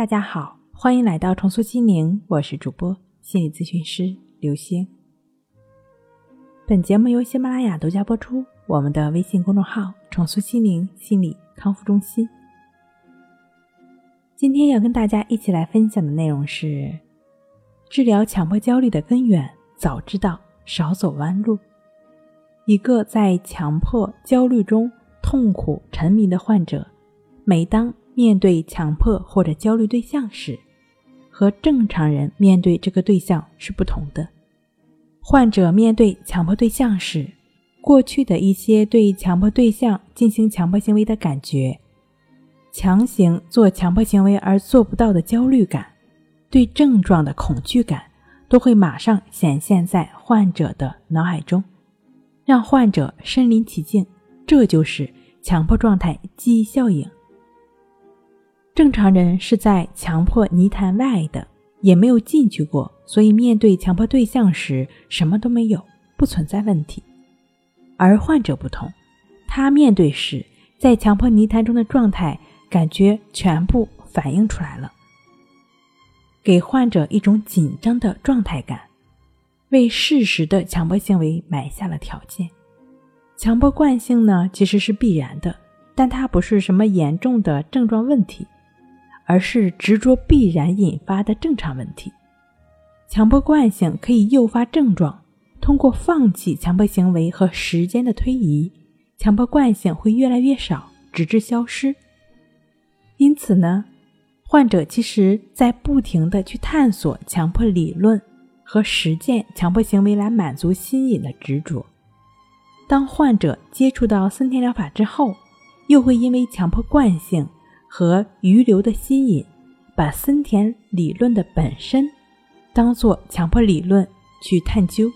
大家好，欢迎来到重塑心灵，我是主播心理咨询师刘星。本节目由喜马拉雅独家播出。我们的微信公众号“重塑心灵心理康复中心”。今天要跟大家一起来分享的内容是：治疗强迫焦虑的根源，早知道少走弯路。一个在强迫焦虑中痛苦沉迷的患者，每当面对强迫或者焦虑对象时，和正常人面对这个对象是不同的。患者面对强迫对象时，过去的一些对强迫对象进行强迫行为的感觉，强行做强迫行为而做不到的焦虑感，对症状的恐惧感，都会马上显现在患者的脑海中，让患者身临其境。这就是强迫状态记忆效应。正常人是在强迫泥潭外的，也没有进去过，所以面对强迫对象时什么都没有，不存在问题。而患者不同，他面对时在强迫泥潭中的状态，感觉全部反映出来了，给患者一种紧张的状态感，为适时的强迫行为埋下了条件。强迫惯性呢，其实是必然的，但它不是什么严重的症状问题。而是执着必然引发的正常问题。强迫惯性可以诱发症状，通过放弃强迫行为和时间的推移，强迫惯性会越来越少，直至消失。因此呢，患者其实在不停的去探索强迫理论和实践强迫行为来满足心瘾的执着。当患者接触到森田疗法之后，又会因为强迫惯性。和余留的心引，把森田理论的本身当做强迫理论去探究，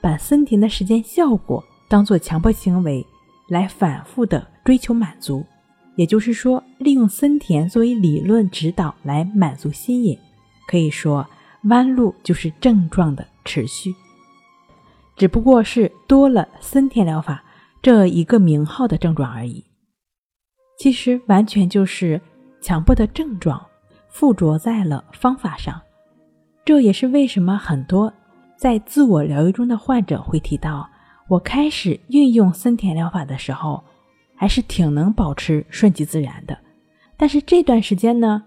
把森田的时间效果当做强迫行为来反复的追求满足，也就是说，利用森田作为理论指导来满足心引，可以说弯路就是症状的持续，只不过是多了森田疗法这一个名号的症状而已。其实完全就是强迫的症状附着在了方法上，这也是为什么很多在自我疗愈中的患者会提到，我开始运用森田疗法的时候，还是挺能保持顺其自然的，但是这段时间呢，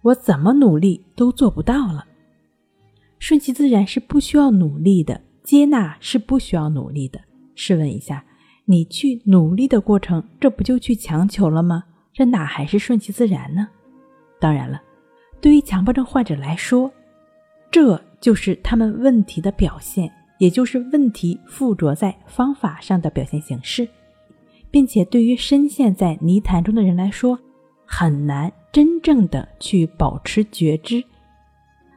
我怎么努力都做不到了。顺其自然是不需要努力的，接纳是不需要努力的。试问一下。你去努力的过程，这不就去强求了吗？这哪还是顺其自然呢？当然了，对于强迫症患者来说，这就是他们问题的表现，也就是问题附着在方法上的表现形式，并且对于深陷在泥潭中的人来说，很难真正的去保持觉知，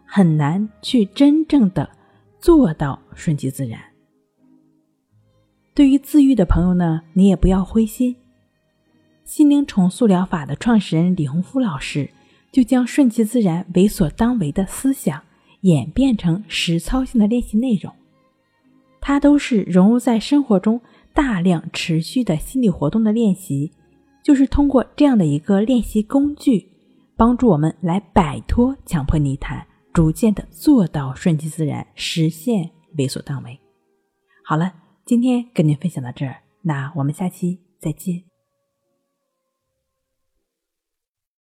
很难去真正的做到顺其自然。对于自愈的朋友呢，你也不要灰心。心灵重塑疗法的创始人李洪福老师就将顺其自然、为所当为的思想演变成实操性的练习内容，它都是融入在生活中大量持续的心理活动的练习，就是通过这样的一个练习工具，帮助我们来摆脱强迫泥潭，逐渐的做到顺其自然，实现为所当为。好了。今天跟您分享到这儿，那我们下期再见。